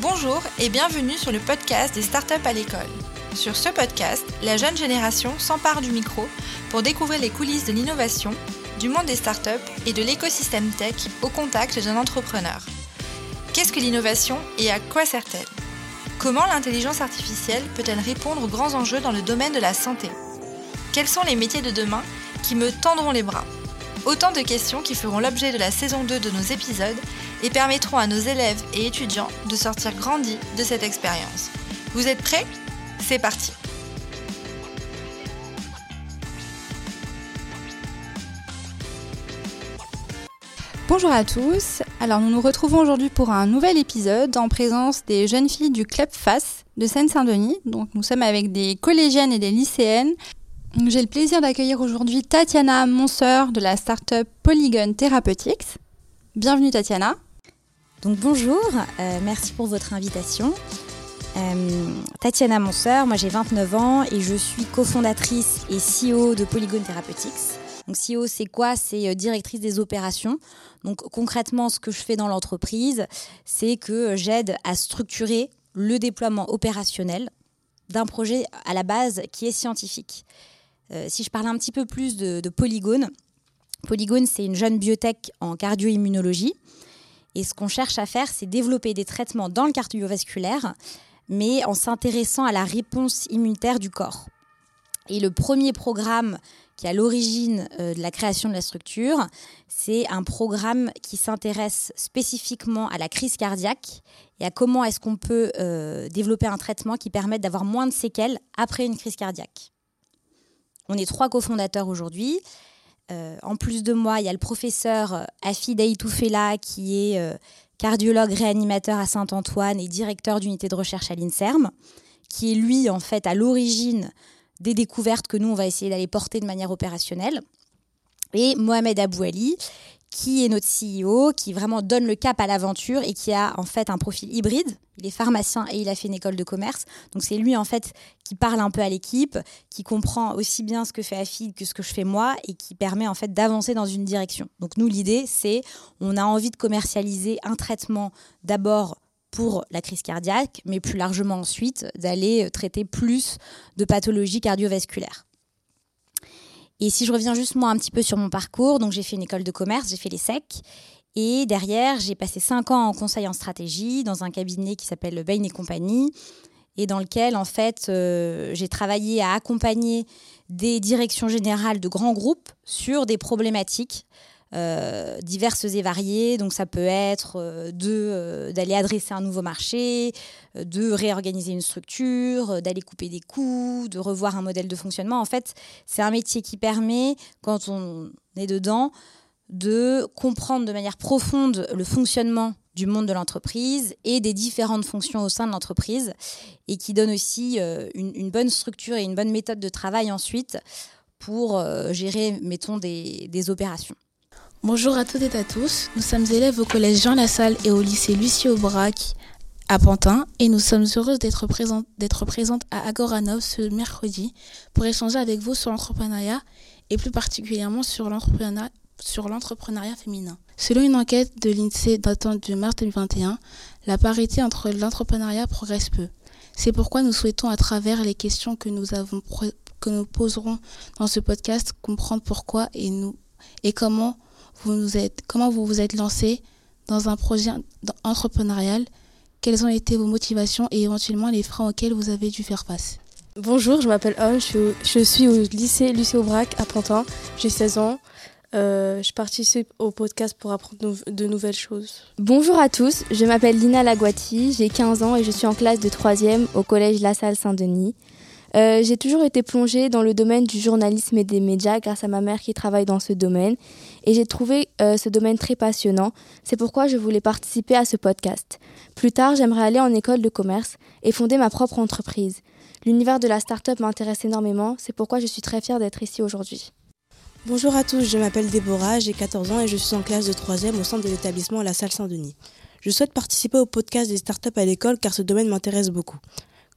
Bonjour et bienvenue sur le podcast des startups à l'école. Sur ce podcast, la jeune génération s'empare du micro pour découvrir les coulisses de l'innovation, du monde des startups et de l'écosystème tech au contact d'un entrepreneur. Qu'est-ce que l'innovation et à quoi sert-elle? Comment l'intelligence artificielle peut-elle répondre aux grands enjeux dans le domaine de la santé? Quels sont les métiers de demain qui me tendront les bras? Autant de questions qui feront l'objet de la saison 2 de nos épisodes et permettront à nos élèves et étudiants de sortir grandis de cette expérience. Vous êtes prêts? C'est parti Bonjour à tous, alors nous nous retrouvons aujourd'hui pour un nouvel épisode en présence des jeunes filles du Club FAS de Seine-Saint-Denis. Donc nous sommes avec des collégiennes et des lycéennes. J'ai le plaisir d'accueillir aujourd'hui Tatiana Monseur de la start-up Polygon Therapeutics. Bienvenue Tatiana. Donc bonjour, euh, merci pour votre invitation. Euh, Tatiana Monseur, moi j'ai 29 ans et je suis cofondatrice et CEO de Polygon Therapeutics. Donc CEO c'est quoi? C'est euh, directrice des opérations. Donc concrètement ce que je fais dans l'entreprise, c'est que j'aide à structurer le déploiement opérationnel d'un projet à la base qui est scientifique. Si je parle un petit peu plus de, de Polygone, Polygone c'est une jeune biotech en cardio-immunologie et ce qu'on cherche à faire, c'est développer des traitements dans le cardiovasculaire, mais en s'intéressant à la réponse immunitaire du corps. Et le premier programme qui est à l'origine euh, de la création de la structure, c'est un programme qui s'intéresse spécifiquement à la crise cardiaque et à comment est-ce qu'on peut euh, développer un traitement qui permette d'avoir moins de séquelles après une crise cardiaque. On est trois cofondateurs aujourd'hui. Euh, en plus de moi, il y a le professeur euh, Afid Aitoufela qui est euh, cardiologue réanimateur à Saint-Antoine et directeur d'unité de recherche à l'INSERM, qui est lui en fait à l'origine des découvertes que nous on va essayer d'aller porter de manière opérationnelle. Et Mohamed Abouali, qui est notre CEO, qui vraiment donne le cap à l'aventure et qui a en fait un profil hybride. Il est pharmacien et il a fait une école de commerce. Donc c'est lui en fait qui parle un peu à l'équipe, qui comprend aussi bien ce que fait Afid que ce que je fais moi et qui permet en fait d'avancer dans une direction. Donc nous l'idée c'est on a envie de commercialiser un traitement d'abord pour la crise cardiaque, mais plus largement ensuite d'aller traiter plus de pathologies cardiovasculaires. Et si je reviens juste moi un petit peu sur mon parcours, donc j'ai fait une école de commerce, j'ai fait les SEC. Et derrière, j'ai passé cinq ans en conseil en stratégie dans un cabinet qui s'appelle Bain et compagnie et dans lequel, en fait, euh, j'ai travaillé à accompagner des directions générales de grands groupes sur des problématiques euh, diverses et variées. Donc ça peut être euh, de euh, d'aller adresser un nouveau marché, de réorganiser une structure, d'aller couper des coûts, de revoir un modèle de fonctionnement. En fait, c'est un métier qui permet, quand on est dedans, de comprendre de manière profonde le fonctionnement du monde de l'entreprise et des différentes fonctions au sein de l'entreprise et qui donne aussi une, bonne structure et une bonne méthode de travail ensuite pour gérer, mettons, des opérations. Bonjour à toutes et à tous. Nous sommes élèves au collège Jean Lassalle et au lycée Lucie Aubrac à Pantin et nous sommes heureuses d'être présentes, présentes à Agoranov ce mercredi pour échanger avec vous sur l'entrepreneuriat et plus particulièrement sur l'entrepreneuriat féminin. Selon une enquête de l'INSEE datant de mars 2021, la parité entre l'entrepreneuriat progresse peu. C'est pourquoi nous souhaitons à travers les questions que nous poserons dans ce podcast comprendre pourquoi et nous et comment vous êtes, comment vous vous êtes lancé dans un projet entrepreneurial, quelles ont été vos motivations et éventuellement les freins auxquels vous avez dû faire face? Bonjour, je m'appelle Anne, je suis, au lycée Lucie Aubrac à Pantin, j'ai 16 ans. Euh, je participe au podcast pour apprendre de nouvelles choses. Bonjour à tous, je m'appelle Lina Laguati, j'ai 15 ans et je suis en classe de 3e au collège La Salle Saint-Denis. Euh, j'ai toujours été plongée dans le domaine du journalisme et des médias grâce à ma mère qui travaille dans ce domaine et j'ai trouvé euh, ce domaine très passionnant. C'est pourquoi je voulais participer à ce podcast. Plus tard, j'aimerais aller en école de commerce et fonder ma propre entreprise. L'univers de la start-up m'intéresse énormément, c'est pourquoi je suis très fière d'être ici aujourd'hui. Bonjour à tous, je m'appelle Déborah, j'ai 14 ans et je suis en classe de 3e au centre de l'établissement La Salle Saint-Denis. Je souhaite participer au podcast des startups à l'école car ce domaine m'intéresse beaucoup.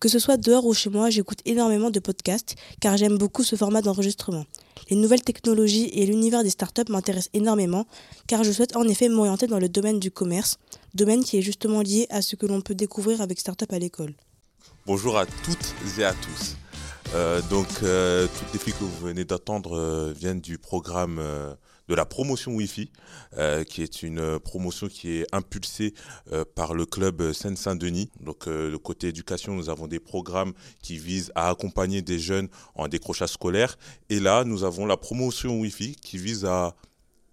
Que ce soit dehors ou chez moi, j'écoute énormément de podcasts car j'aime beaucoup ce format d'enregistrement. Les nouvelles technologies et l'univers des startups m'intéressent énormément car je souhaite en effet m'orienter dans le domaine du commerce, domaine qui est justement lié à ce que l'on peut découvrir avec Startup à l'école. Bonjour à toutes et à tous. Euh, donc, euh, toutes les filles que vous venez d'entendre euh, viennent du programme de la promotion Wi-Fi, qui est une promotion qui est impulsée par le club Seine-Saint-Denis. Donc, le côté éducation, nous avons des programmes qui visent à accompagner des jeunes en décrochage scolaire. Et là, nous avons la promotion Wi-Fi qui vise à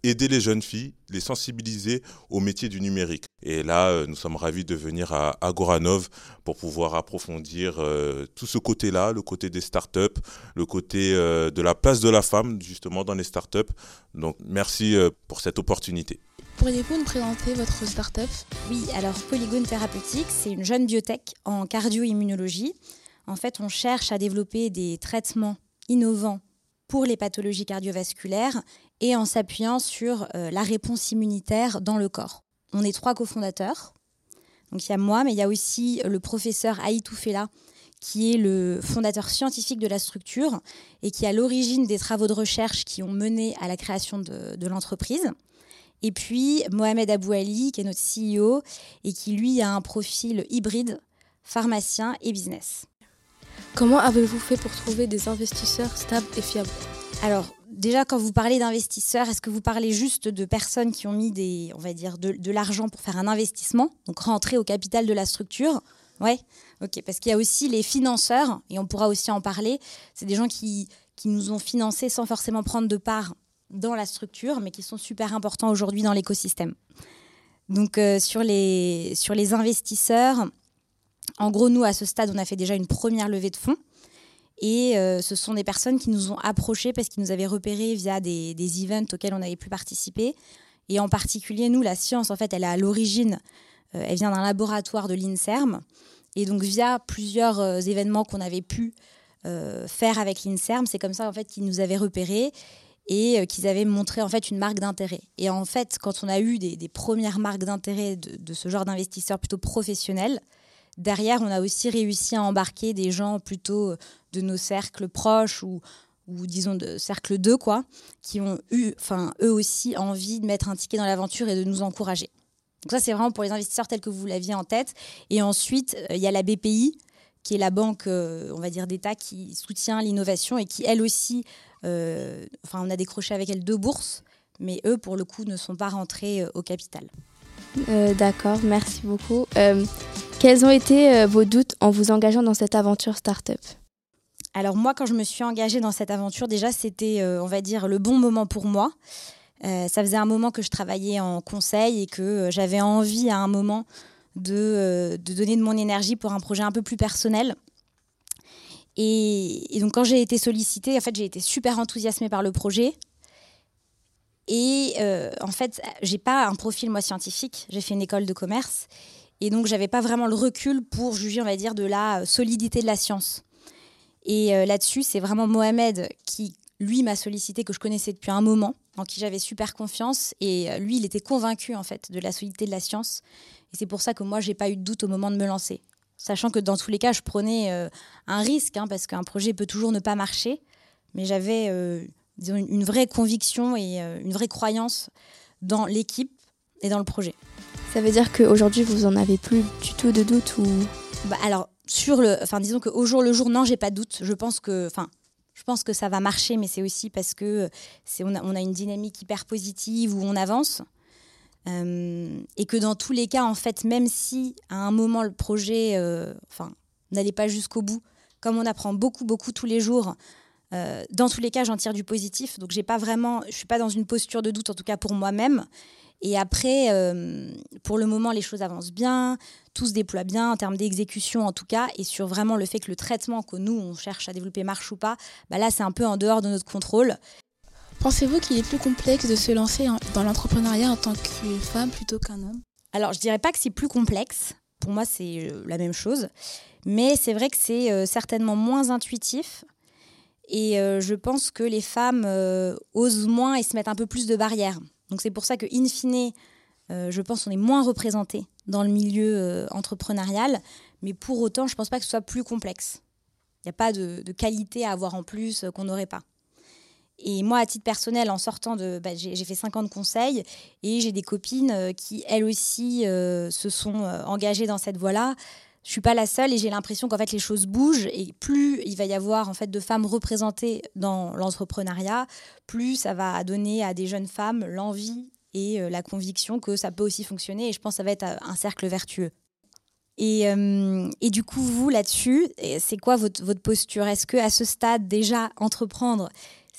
aider les jeunes filles, les sensibiliser au métier du numérique. Et là, euh, nous sommes ravis de venir à Agoranov pour pouvoir approfondir euh, tout ce côté-là, le côté des startups, le côté euh, de la place de la femme justement dans les startups. Donc merci pour cette opportunité. Pourriez-vous nous présenter votre startup? Oui, alors Polygone Thérapeutique, c'est une jeune biotech en cardio-immunologie. En fait, on cherche à développer des traitements innovants pour les pathologies cardiovasculaires et en s'appuyant sur euh, la réponse immunitaire dans le corps. On est trois cofondateurs. Donc il y a moi, mais il y a aussi le professeur Aïtou Fela, qui est le fondateur scientifique de la structure et qui est à l'origine des travaux de recherche qui ont mené à la création de, de l'entreprise. Et puis Mohamed Abou Ali, qui est notre CEO et qui lui a un profil hybride, pharmacien et business. Comment avez-vous fait pour trouver des investisseurs stables et fiables? Alors, déjà, quand vous parlez d'investisseurs, est-ce que vous parlez juste de personnes qui ont mis des, on va dire, de, l'argent pour faire un investissement, donc rentrer au capital de la structure? Ouais, ok, parce qu'il y a aussi les financeurs, et on pourra aussi en parler. C'est des gens qui, qui nous ont financés sans forcément prendre de part dans la structure, mais qui sont super importants aujourd'hui dans l'écosystème. Donc euh, sur, les, sur les investisseurs, en gros, nous, à ce stade, on a fait déjà une première levée de fonds. Et euh, ce sont des personnes qui nous ont approchés parce qu'ils nous avaient repérés via des, des, events auxquels on avait pu participer. Et en particulier, nous, la science, en fait, elle est à l'origine, euh, elle vient d'un laboratoire de l'INSERM. Et donc, via plusieurs euh, événements qu'on avait pu faire avec l'INSERM, c'est comme ça, en fait, qu'ils nous avaient repérés et qu'ils avaient montré, en fait, une marque d'intérêt. Et en fait, quand on a eu des, premières marques d'intérêt de, de, ce genre d'investisseurs plutôt professionnels, derrière, on a aussi réussi à embarquer des gens plutôt de nos cercles proches ou, ou disons de cercle 2, quoi, qui ont eu, enfin, eux aussi, envie de mettre un ticket dans l'aventure et de nous encourager. Donc ça, c'est vraiment pour les investisseurs tels que vous l'aviez en tête. Et ensuite, euh, il y a la BPI, qui est la banque, euh, on va dire, d'État qui soutient l'innovation et qui, elle aussi, euh, enfin, on a décroché avec elle deux bourses, mais eux, pour le coup, ne sont pas rentrés au capital. D'accord, merci beaucoup. quels ont été vos doutes en vous engageant dans cette aventure start-up? Alors moi, quand je me suis engagée dans cette aventure, déjà, c'était, euh, on va dire, le bon moment pour moi. Euh, ça faisait un moment que je travaillais en conseil et que euh, j'avais envie à un moment de, donner de mon énergie pour un projet un peu plus personnel. Et, donc quand j'ai été sollicitée, en fait, j'ai été super enthousiasmée par le projet. Et en fait, j'ai pas un profil moi scientifique. J'ai fait une école de commerce et donc j'avais pas vraiment le recul pour juger, on va dire, de la solidité de la science. Et euh, là-dessus, c'est vraiment Mohamed qui, lui, m'a sollicité, que je connaissais depuis un moment, en qui j'avais super confiance. Et euh, lui, il était convaincu, en fait, de la solidité de la science. Et c'est pour ça que moi, j'ai pas eu de doute au moment de me lancer. Sachant que dans tous les cas, je prenais euh, un risque, hein, parce qu'un projet peut toujours ne pas marcher. Mais j'avais une vraie conviction et une vraie croyance dans l'équipe et dans le projet. Ça veut dire qu'aujourd'hui, vous en avez plus du tout de doute ou? Bah, Alors, sur le, enfin disons qu'au jour le jour, non, j'ai pas de doute. Je pense que, enfin, je pense que ça va marcher, mais c'est aussi parce que c'est on a, une dynamique hyper positive où on avance. Euh, et que dans tous les cas, en fait, même si à un moment le projet, euh, n'allait pas jusqu'au bout, comme on apprend beaucoup, beaucoup tous les jours, euh, dans tous les cas, j'en tire du positif. Donc, j'ai pas vraiment, je suis pas dans une posture de doute, en tout cas pour moi-même. Et après, euh, pour le moment, les choses avancent bien, tout se déploie bien en termes d'exécution en tout cas, et sur vraiment le fait que le traitement que nous, on cherche à développer marche ou pas, bah là, c'est un peu en dehors de notre contrôle. Pensez-vous qu'il est plus complexe de se lancer dans l'entrepreneuriat en tant que femme plutôt qu'un homme? Alors, je dirais pas que c'est plus complexe. Pour moi, c'est euh, la même chose. Mais c'est vrai que c'est euh, certainement moins intuitif. Et je pense que les femmes osent moins et se mettent un peu plus de barrières. Donc c'est pour ça que, in fine, euh, je pense qu'on est moins représenté dans le milieu euh, entrepreneurial, mais pour autant, je ne pense pas que ce soit plus complexe. Il n'y a pas de, qualité à avoir en plus euh, qu'on n'aurait pas. et moi, à titre personnel, en sortant de. Bah, j'ai fait 50 conseils et j'ai des copines euh, qui, elles aussi, euh, se sont euh, engagées dans cette voie-là. Je suis pas la seule et j'ai l'impression qu'en fait les choses bougent et plus il va y avoir en fait de femmes représentées dans l'entrepreneuriat, plus ça va donner à des jeunes femmes l'envie et la conviction que ça peut aussi fonctionner et je pense que ça va être un cercle vertueux. Et, et du coup, vous là-dessus, c'est quoi votre, votre posture? Est-ce que à ce stade déjà entreprendre,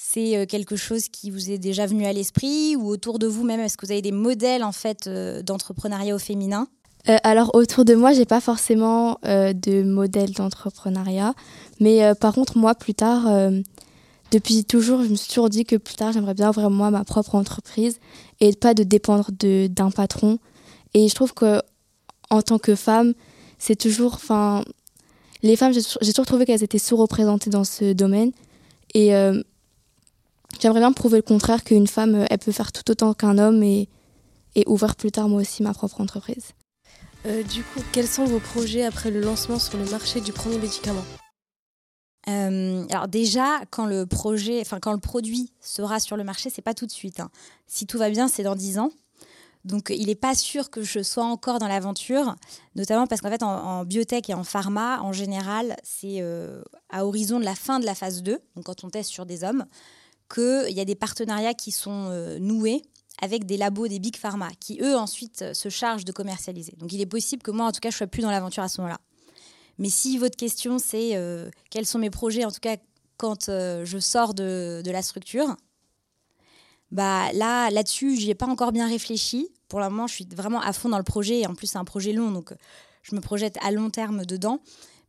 c'est euh, quelque chose qui vous est déjà venu à l'esprit ou autour de vous même Est-ce que vous avez des modèles en fait euh, d'entrepreneuriat au féminin? Euh, alors autour de moi, j'ai pas forcément de modèle d'entrepreneuriat, mais par contre moi plus tard, depuis toujours, je me suis toujours dit que plus tard j'aimerais bien ouvrir moi ma propre entreprise et pas de dépendre d'un patron. Et je trouve que en tant que femme, c'est toujours, enfin, les femmes, j'ai toujours trouvé qu'elles étaient sous-représentées dans ce domaine et J'aimerais bien prouver le contraire, qu'une femme, euh, elle peut faire tout autant qu'un homme et, et ouvrir plus tard moi aussi ma propre entreprise. Euh, du coup, quels sont vos projets après le lancement sur le marché du premier médicament euh, alors déjà, quand le projet, enfin quand le produit sera sur le marché, c'est pas tout de suite. Hein. Si tout va bien, c'est dans 10 ans. Donc il n'est pas sûr que je sois encore dans l'aventure, notamment parce qu'en fait en, biotech et en pharma, en général, c'est à horizon de la fin de la phase 2, donc quand on teste sur des hommes qu'il y a des partenariats qui sont euh, noués avec des labos, des big pharma, qui eux ensuite euh, se chargent de commercialiser. Donc il est possible que moi, en tout cas, je sois plus dans l'aventure à ce moment-là. Mais si votre question c'est euh, quels sont mes projets, en tout cas quand je sors de, de, la structure, bah là, là-dessus, j'y ai pas encore bien réfléchi. Pour le moment, je suis vraiment à fond dans le projet et en plus c'est un projet long, donc je me projette à long terme dedans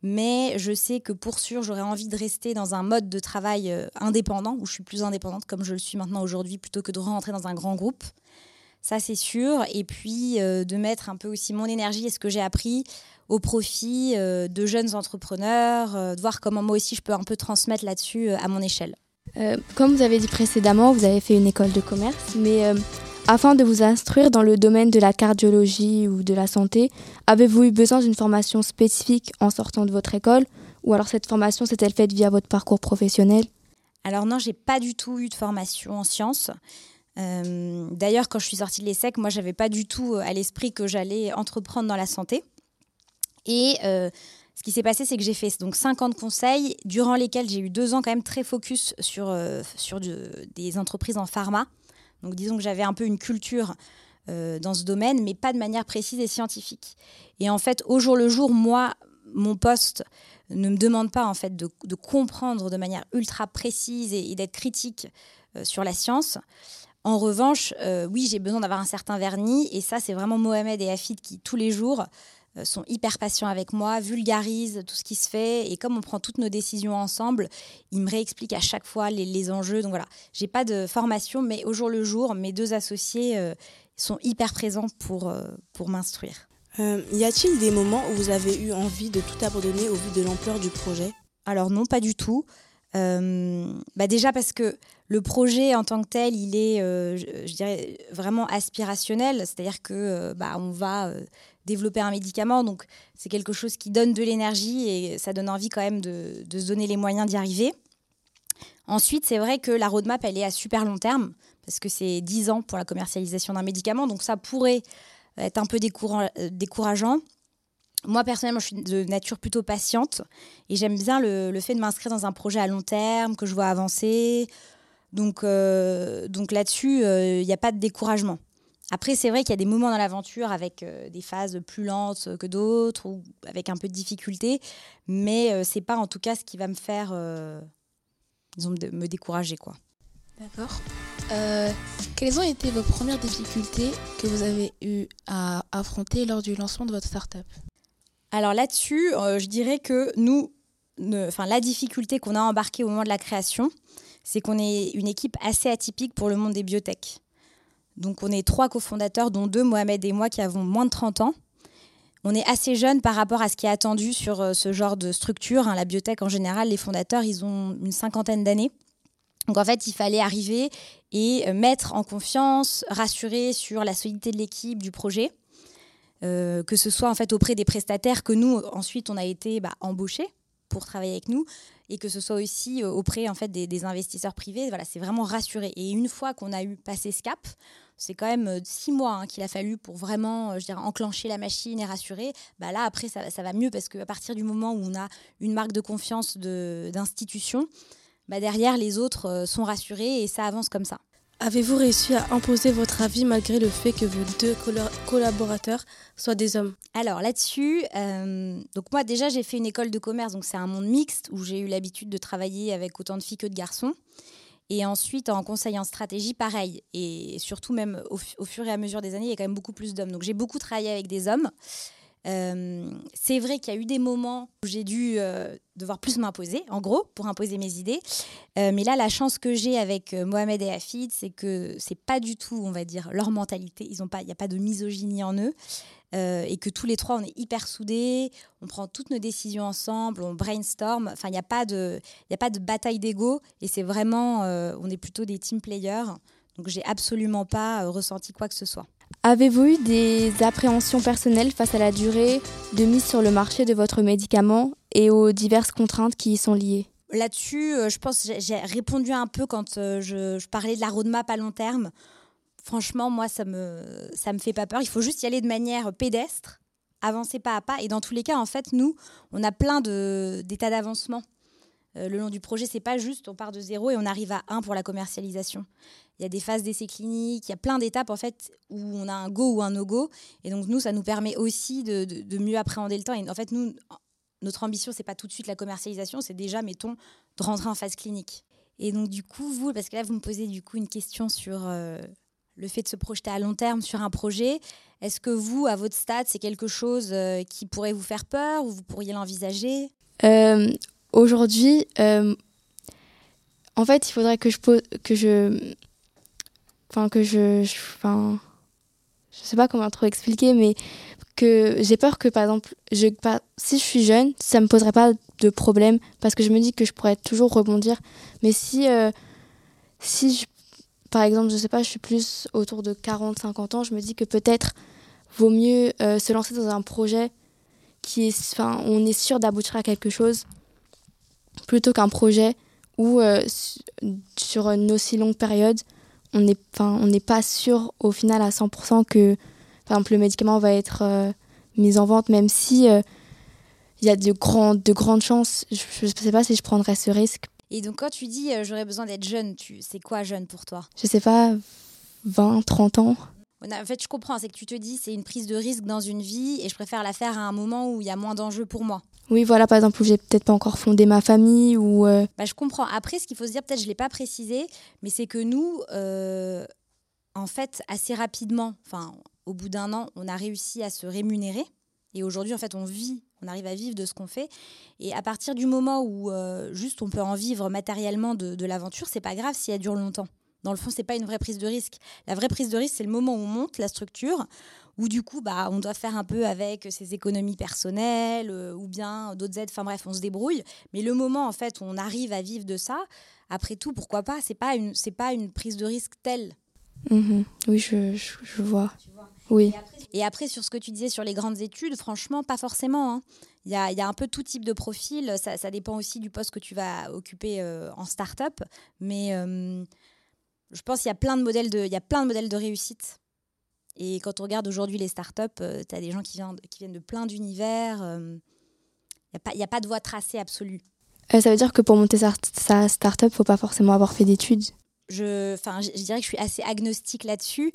mais je sais que pour sûr, j'aurais envie de rester dans un mode de travail euh, indépendant, où je suis plus indépendante comme je le suis maintenant aujourd'hui, plutôt que de rentrer dans un grand groupe. Ça, c'est sûr. Et puis, euh, de mettre un peu aussi mon énergie et ce que j'ai appris au profit euh, de jeunes entrepreneurs, de voir comment moi aussi je peux un peu transmettre là-dessus à mon échelle. comme vous avez dit précédemment, vous avez fait une école de commerce, mais afin de vous instruire dans le domaine de la cardiologie ou de la santé, avez-vous eu besoin d'une formation spécifique en sortant de votre école? Ou alors cette formation s'est-elle faite via votre parcours professionnel? Alors non, j'ai pas du tout eu de formation en sciences. Euh, d'ailleurs, quand je suis sortie de l'ESSEC, moi, j'avais pas du tout euh, à l'esprit que j'allais entreprendre dans la santé. Et euh, ce qui s'est passé, c'est que j'ai fait donc 50 conseils, durant lesquels j'ai eu deux ans quand même très focus sur, sur des entreprises en pharma. Donc disons que j'avais un peu une culture euh, dans ce domaine, mais pas de manière précise et scientifique. Et en fait, au jour le jour, moi, mon poste ne me demande pas en fait de, comprendre de manière ultra précise et, d'être critique euh, sur la science. En revanche, euh, oui, j'ai besoin d'avoir un certain vernis, et ça, c'est vraiment Mohamed et Afid qui, tous les jours, sont hyper patients avec moi, vulgarisent tout ce qui se fait. Et comme on prend toutes nos décisions ensemble, ils me réexpliquent à chaque fois les, enjeux. Donc voilà, j'ai pas de formation, mais au jour le jour, mes deux associés euh, sont hyper présents pour, euh, pour m'instruire. y a-t-il des moments où vous avez eu envie de tout abandonner au vu de l'ampleur du projet? Alors non, pas du tout. bah déjà parce que le projet en tant que tel, il est, je, dirais, vraiment aspirationnel. C'est-à-dire que bah, on va développer un médicament. Donc, c'est quelque chose qui donne de l'énergie et ça donne envie quand même de, se donner les moyens d'y arriver. Ensuite, c'est vrai que la roadmap, elle est à super long terme parce que c'est 10 ans pour la commercialisation d'un médicament. Donc, ça pourrait être un peu euh, décourageant. Moi, personnellement, je suis de nature plutôt patiente et j'aime bien le, fait de m'inscrire dans un projet à long terme, que je vois avancer. Donc, euh, donc là-dessus, euh, il n'y a pas de découragement. Après, c'est vrai qu'il y a des moments dans l'aventure avec euh, des phases plus lentes que d'autres ou avec un peu de difficulté, mais euh, c'est pas en tout cas ce qui va me faire, euh, disons, me décourager, quoi. D'accord. quelles ont été vos premières difficultés que vous avez eu à affronter lors du lancement de votre startup? Alors là-dessus, je dirais que nous, enfin la difficulté qu'on a embarquée au moment de la création, c'est qu'on est une équipe assez atypique pour le monde des biotech. Donc on est trois cofondateurs, dont deux, Mohamed et moi, qui avons moins de 30 ans. On est assez jeunes par rapport à ce qui est attendu sur euh, ce genre de structure. Hein. La biotech, en général, les fondateurs, ils ont une cinquantaine d'années. Donc en fait, il fallait arriver et euh, mettre en confiance, rassurer sur la solidité de l'équipe, du projet, euh, que ce soit en fait auprès des prestataires que nous ensuite on a été bah, embauchés pour travailler avec nous et que ce soit aussi auprès en fait des, investisseurs privés. Voilà, c'est vraiment rassuré. Et une fois qu'on a eu passé ce cap, c'est quand même six mois hein, qu'il a fallu pour vraiment, je dirais, enclencher la machine et rassurer. Bah là, après, ça, ça va mieux parce qu'à partir du moment où on a une marque de confiance d'institution, bah derrière, les autres sont rassurés et ça avance comme ça. Avez-vous réussi à imposer votre avis malgré le fait que vos deux collaborateurs soient des hommes? Alors là-dessus, euh, donc moi déjà j'ai fait une école de commerce, donc c'est un monde mixte où j'ai eu l'habitude de travailler avec autant de filles que de garçons. Et ensuite en conseil en stratégie, pareil. Et surtout même au, au fur et à mesure des années, il y a quand même beaucoup plus d'hommes. Donc j'ai beaucoup travaillé avec des hommes. Euh, c'est vrai qu'il y a eu des moments où j'ai dû euh, devoir plus m'imposer, en gros, pour imposer mes idées. Euh, mais là, la chance que j'ai avec Mohamed et Hafid, c'est que c'est pas du tout, on va dire, leur mentalité. Ils ont pas, il n'y a pas de misogynie en eux. et que tous les trois, on est hyper soudés, on prend toutes nos décisions ensemble, on brainstorm. Enfin, il n'y a pas de, a pas de bataille d'ego. Et c'est vraiment, on est plutôt des team players. Donc, j'ai absolument pas ressenti quoi que ce soit. Avez-vous eu des appréhensions personnelles face à la durée de mise sur le marché de votre médicament et aux diverses contraintes qui y sont liées? Là-dessus, euh, je pense j'ai répondu un peu quand euh, je, parlais de la roadmap à long terme. Franchement, moi, ça me, ça me fait pas peur. Il faut juste y aller de manière pédestre, avancer pas à pas. Et dans tous les cas, en fait, nous, on a plein d'états d'avancement. Euh, le long du projet, c'est pas juste on part de zéro et on arrive à un pour la commercialisation. Il y a des phases d'essai cliniques, il y a plein d'étapes en fait où on a un go ou un no-go. Et donc nous, ça nous permet aussi de, mieux appréhender le temps. Et en fait, nous, notre ambition, c'est pas tout de suite la commercialisation, c'est déjà, mettons, de rentrer en phase clinique. Et donc du coup, vous, parce que là, vous me posez du coup une question sur euh, le fait de se projeter à long terme sur un projet. Est-ce que vous, à votre stade, c'est quelque chose euh, qui pourrait vous faire peur ou vous pourriez l'envisager? Aujourd'hui, euh, en fait, il faudrait que je pose, que je, enfin que je, enfin, je, sais pas comment trop expliquer, mais que j'ai peur que par exemple, je, si je suis jeune, ça me poserait pas de problème parce que je me dis que je pourrais toujours rebondir. Mais si, euh, si je, par exemple, je sais pas, je suis plus autour de 40-50 ans, je me dis que peut-être vaut mieux euh, se lancer dans un projet qui est, enfin, on est sûr d'aboutir à quelque chose plutôt qu'un projet où euh, sur une aussi longue période, on n'est on pas sûr au final à 100% que par exemple, le médicament va être euh, mis en vente, même si euh, il y a de, grand, de grandes chances. Je ne sais pas si je prendrais ce risque. Et donc, quand tu dis j'aurais besoin d'être jeune, tu... c'est quoi jeune pour toi? Je sais pas, 20, 30 ans en fait, je comprends, c'est que tu te dis c'est une prise de risque dans une vie et je préfère la faire à un moment où il y a moins d'enjeux pour moi. Oui, voilà, par exemple, où j'ai peut-être pas encore fondé ma famille ou. Euh, bah, je comprends. Après, ce qu'il faut se dire, peut-être je l'ai pas précisé, mais c'est que nous, euh, en fait, assez rapidement, enfin, au bout d'un an, on a réussi à se rémunérer. Et aujourd'hui, en fait, on vit, on arrive à vivre de ce qu'on fait. Et à partir du moment où euh, juste on peut en vivre matériellement de, de l'aventure, c'est pas grave si elle dure longtemps. Dans le fond, c'est pas une vraie prise de risque. La vraie prise de risque, c'est le moment où on monte la structure, où du coup, bah, on doit faire un peu avec ses économies personnelles euh, ou bien d'autres aides. Enfin bref, on se débrouille. Mais le moment, en fait, où on arrive à vivre de ça, après tout, pourquoi pas C'est pas une, c'est pas une prise de risque telle. Mhm. Oui, je, je, vois. Oui. Et après, sur ce que tu disais sur les grandes études, franchement, pas forcément. Hein. Il y, a, y, a, un peu tout type de profil. Ça, ça, dépend aussi du poste que tu vas occuper euh, en start-up. Mais. Euh, je pense qu'il y a plein de modèles de, il y a plein de modèles de réussite. Et quand on regarde aujourd'hui les startups, euh, tu as des gens qui viennent, qui viennent de plein d'univers. Il euh, n'y a, pas, a pas de voie tracée absolue. Euh, ça veut dire que pour monter sa, sa startup, il ne faut pas forcément avoir fait d'études je, je, dirais que je suis assez agnostique là-dessus.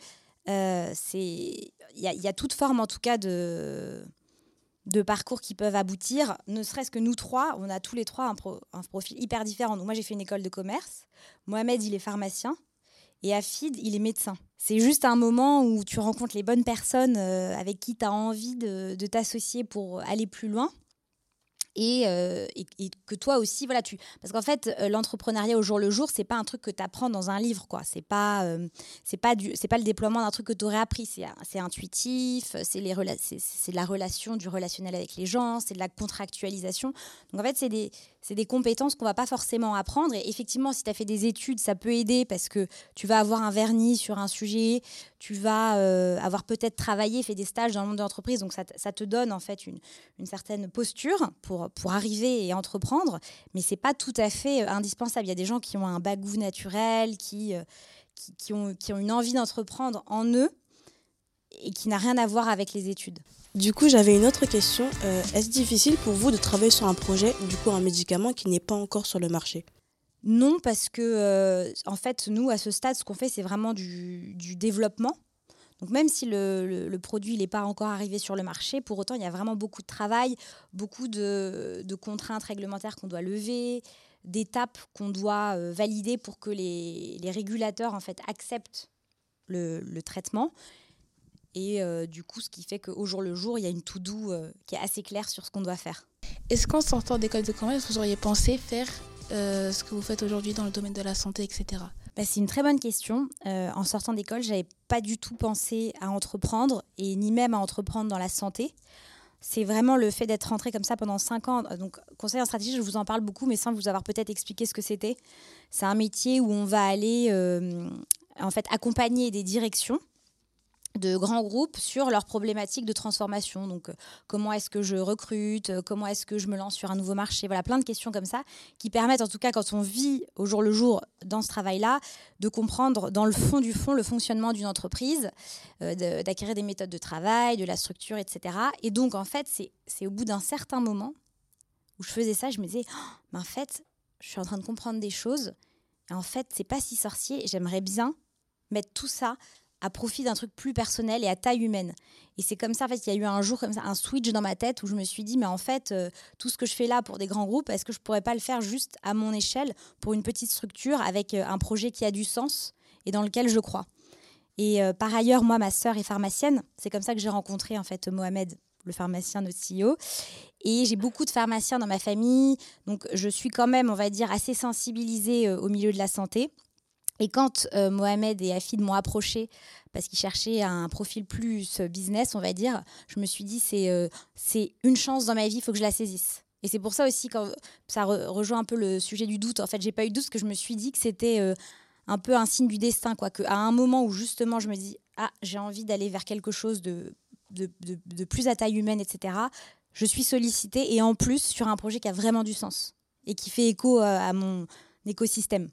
Il y a, y a, toute forme, en tout cas, de, de parcours qui peuvent aboutir. Ne serait-ce que nous trois, on a tous les trois un, un profil hyper différent. Donc moi, j'ai fait une école de commerce. Mohamed, il est pharmacien. Et Afid, il est médecin. C'est juste un moment où tu rencontres les bonnes personnes euh, avec qui tu as envie de, t'associer pour aller plus loin. Euh, et, que toi aussi voilà tu parce qu'en fait euh, l'entrepreneuriat au jour le jour c'est pas un truc que tu apprends dans un livre quoi c'est pas pas du pas le déploiement d'un truc que tu aurais appris c'est intuitif c'est les c'est de la relation du relationnel avec les gens c'est de la contractualisation donc en fait c'est des c'est des compétences qu'on va pas forcément apprendre. Et effectivement, si tu as fait des études, ça peut aider parce que tu vas avoir un vernis sur un sujet, tu vas euh, avoir peut-être travaillé, fait des stages dans le monde de l'entreprise. Donc, ça, te donne en fait une, une, certaine posture pour, pour arriver et entreprendre. Mais c'est pas tout à fait euh, indispensable. Il y a des gens qui ont un bagou naturel, qui, euh, qui, qui, ont, qui ont une envie d'entreprendre en eux et qui n'a rien à voir avec les études. Du coup, j'avais une autre question. Euh, Est-ce difficile pour vous de travailler sur un projet, du coup un médicament qui n'est pas encore sur le marché? Non, parce que euh, en fait, nous, à ce stade, ce qu'on fait, c'est vraiment du, du, développement. Donc même si le, le, le produit n'est pas encore arrivé sur le marché, pour autant, il y a vraiment beaucoup de travail, beaucoup de, de contraintes réglementaires qu'on doit lever, d'étapes qu'on doit euh, valider pour que les, les, régulateurs en fait acceptent le, le traitement. Et euh, du coup, ce qui fait qu'au jour le jour, il y a une to-do euh, qui est assez claire sur ce qu'on doit faire. Est-ce qu'en sortant d'école de commerce, vous auriez pensé faire euh, ce que vous faites aujourd'hui dans le domaine de la santé, etc. Bah, c'est une très bonne question. Euh, en sortant d'école, j'avais pas du tout pensé à entreprendre et ni même à entreprendre dans la santé. C'est vraiment le fait d'être rentré comme ça pendant 5 ans. Donc, conseil en stratégie, je vous en parle beaucoup, mais sans vous avoir peut-être expliqué ce que c'était. C'est un métier où on va aller euh, en fait accompagner des directions de grands groupes sur leurs problématiques de transformation. Donc, euh, comment est-ce que je recrute euh, Comment est-ce que je me lance sur un nouveau marché Voilà, plein de questions comme ça qui permettent, en tout cas, quand on vit au jour le jour dans ce travail-là, de comprendre dans le fond du fond le fonctionnement d'une entreprise, euh, d'acquérir des méthodes de travail, de la structure, etc. Et donc, en fait, c'est au bout d'un certain moment où je faisais ça, je me disais, oh, mais en fait, je suis en train de comprendre des choses. Et en fait, c'est pas si sorcier. J'aimerais bien mettre tout ça à profit d'un truc plus personnel et à taille humaine. Et c'est comme ça, en fait, y a eu un jour comme ça, un switch dans ma tête où je me suis dit, mais en fait, euh, tout ce que je fais là pour des grands groupes, est-ce que je pourrais pas le faire juste à mon échelle pour une petite structure avec euh, un projet qui a du sens et dans lequel je crois? Et euh, par ailleurs, moi, ma sœur est pharmacienne. C'est comme ça que j'ai rencontré en fait Mohamed, le pharmacien, notre CEO. Et j'ai beaucoup de pharmaciens dans ma famille, donc je suis quand même, on va dire, assez sensibilisée au milieu de la santé. Et quand euh, Mohamed et Afid m'ont approché parce qu'ils cherchaient un profil plus business, on va dire, je me suis dit c'est euh, c'est une chance dans ma vie, il faut que je la saisisse. Et c'est pour ça aussi quand ça re rejoint un peu le sujet du doute. En fait, j'ai pas eu de doute parce que je me suis dit que c'était euh, un peu un signe du destin, quoi. Qu'à un moment où justement je me dis ah j'ai envie d'aller vers quelque chose de de, plus à taille humaine, etc. Je suis sollicitée et en plus sur un projet qui a vraiment du sens et qui fait écho à mon écosystème.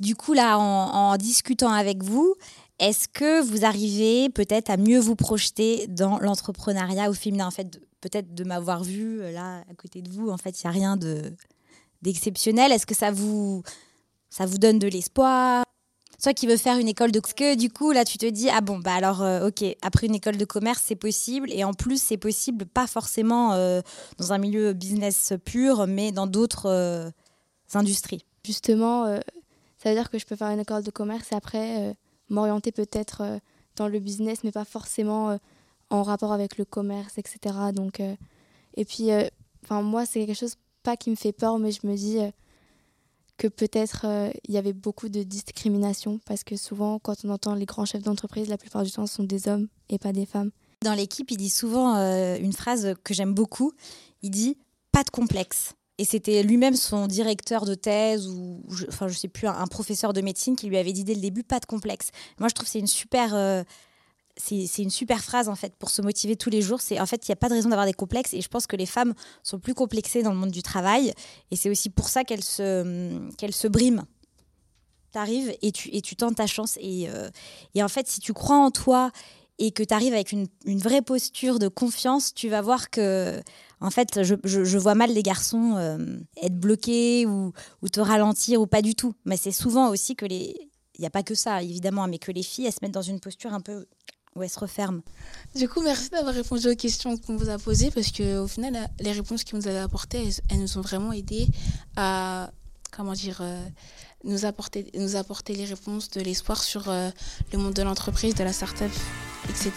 Du coup, là, en, discutant avec vous, est-ce que vous arrivez peut-être à mieux vous projeter dans l'entrepreneuriat au féminin? En fait, peut-être de m'avoir vu euh, là à côté de vous, en fait, il n'y a rien de d'exceptionnel. Est-ce que ça vous ça vous donne de l'espoir? Toi qui veux faire une école de que du coup là tu te dis ah bon bah alors euh, ok après une école de commerce c'est possible et en plus c'est possible pas forcément euh, dans un milieu business pur mais dans d'autres industries. Justement ça veut dire que je peux faire une école de commerce et après euh, m'orienter peut-être euh, dans le business, mais pas forcément euh, en rapport avec le commerce, etc. Donc, et puis, enfin moi, c'est quelque chose pas qui me fait peur, mais je me dis que peut-être il y avait beaucoup de discrimination parce que souvent, quand on entend les grands chefs d'entreprise, la plupart du temps, ce sont des hommes et pas des femmes. Dans l'équipe, il dit souvent une phrase que j'aime beaucoup. Il dit pas de complexe. Et c'était lui-même son directeur de thèse ou, enfin, je sais plus, un, professeur de médecine qui lui avait dit dès le début pas de complexe. Moi, je trouve c'est une super. Euh, c'est une super phrase en fait pour se motiver tous les jours. C'est en fait il n'y a pas de raison d'avoir des complexes et je pense que les femmes sont plus complexées dans le monde du travail et c'est aussi pour ça qu'elles se qu'elles se briment. T'arrives et tu et tu tentes ta chance et euh, et en fait si tu crois en toi et que tu arrives avec une, une, vraie posture de confiance, tu vas voir que, en fait, je, vois mal les garçons euh, être bloqués ou, te ralentir ou pas du tout. Mais c'est souvent aussi que les. Il n'y a pas que ça, évidemment, mais que les filles, elles se mettent dans une posture un peu où elles se referment. Du coup, merci d'avoir répondu aux questions qu'on vous a posées parce qu'au final, les réponses que vous avez apportées, elles, elles nous ont vraiment aidé à. Comment dire euh, nous apporter, nous apporter les réponses de l'espoir sur euh, le monde de l'entreprise, de la start-up, etc.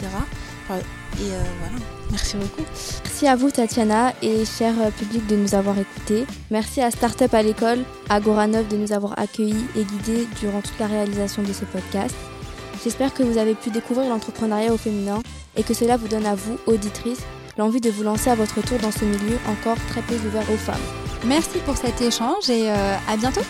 Et euh, voilà, merci beaucoup. Merci à vous Tatiana et cher public de nous avoir écoutés. Merci à Startup à l'école, à Goranov de nous avoir accueillis et guidés durant toute la réalisation de ce podcast. J'espère que vous avez pu découvrir l'entrepreneuriat au féminin et que cela vous donne à vous, auditrices, l'envie de vous lancer à votre tour dans ce milieu encore très peu ouvert aux femmes. Merci pour cet échange et à bientôt.